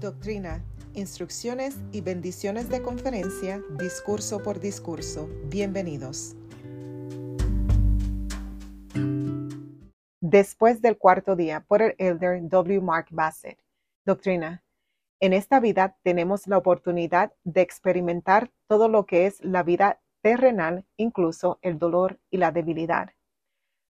Doctrina, instrucciones y bendiciones de conferencia, discurso por discurso. Bienvenidos. Después del cuarto día, por el elder W. Mark Bassett. Doctrina. En esta vida tenemos la oportunidad de experimentar todo lo que es la vida terrenal, incluso el dolor y la debilidad.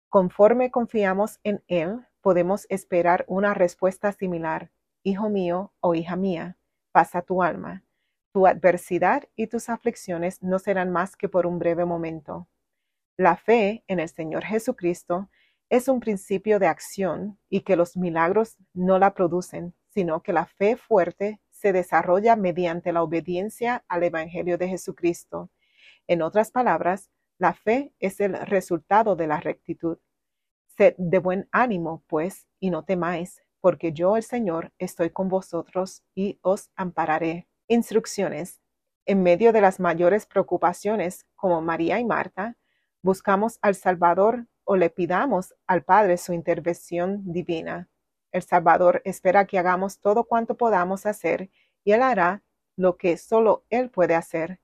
Conforme confiamos en Él, podemos esperar una respuesta similar Hijo mío o hija mía, pasa tu alma. Tu adversidad y tus aflicciones no serán más que por un breve momento. La fe en el Señor Jesucristo es un principio de acción y que los milagros no la producen, sino que la fe fuerte se desarrolla mediante la obediencia al Evangelio de Jesucristo. En otras palabras, la fe es el resultado de la rectitud. Sed de buen ánimo, pues, y no temáis, porque yo el Señor estoy con vosotros y os ampararé. Instrucciones. En medio de las mayores preocupaciones, como María y Marta, buscamos al Salvador o le pidamos al Padre su intervención divina. El Salvador espera que hagamos todo cuanto podamos hacer y Él hará lo que solo Él puede hacer.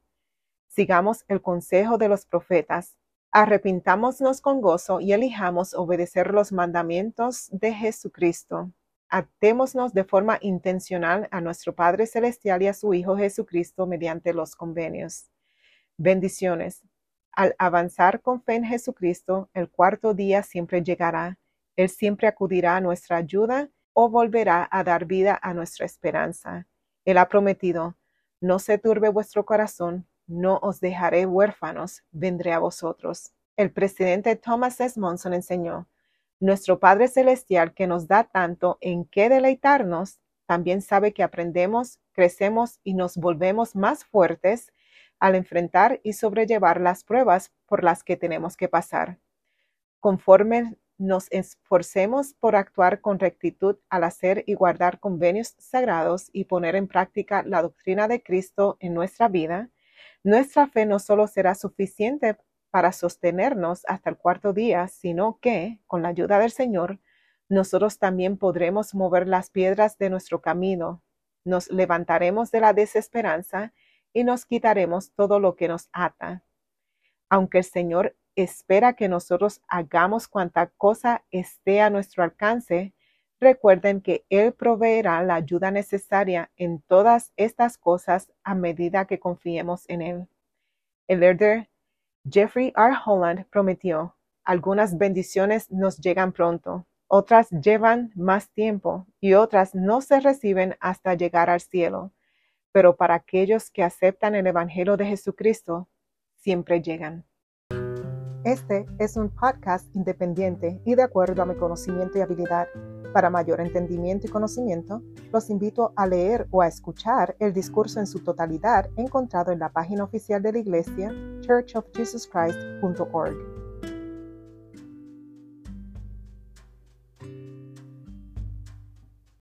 Sigamos el consejo de los profetas. Arrepintámonos con gozo y elijamos obedecer los mandamientos de Jesucristo. Atémonos de forma intencional a nuestro Padre Celestial y a su Hijo Jesucristo mediante los convenios. Bendiciones. Al avanzar con fe en Jesucristo, el cuarto día siempre llegará. Él siempre acudirá a nuestra ayuda o volverá a dar vida a nuestra esperanza. Él ha prometido, no se turbe vuestro corazón, no os dejaré huérfanos, vendré a vosotros. El presidente Thomas S. Monson enseñó, nuestro Padre Celestial, que nos da tanto en qué deleitarnos, también sabe que aprendemos, crecemos y nos volvemos más fuertes al enfrentar y sobrellevar las pruebas por las que tenemos que pasar. Conforme nos esforcemos por actuar con rectitud al hacer y guardar convenios sagrados y poner en práctica la doctrina de Cristo en nuestra vida, nuestra fe no solo será suficiente para sostenernos hasta el cuarto día, sino que, con la ayuda del Señor, nosotros también podremos mover las piedras de nuestro camino, nos levantaremos de la desesperanza y nos quitaremos todo lo que nos ata. Aunque el Señor espera que nosotros hagamos cuanta cosa esté a nuestro alcance, recuerden que Él proveerá la ayuda necesaria en todas estas cosas a medida que confiemos en Él. El elder Jeffrey R. Holland prometió, algunas bendiciones nos llegan pronto, otras llevan más tiempo y otras no se reciben hasta llegar al cielo, pero para aquellos que aceptan el Evangelio de Jesucristo, siempre llegan. Este es un podcast independiente y de acuerdo a mi conocimiento y habilidad. Para mayor entendimiento y conocimiento, los invito a leer o a escuchar el discurso en su totalidad encontrado en la página oficial de la iglesia churchofjesuschrist.org.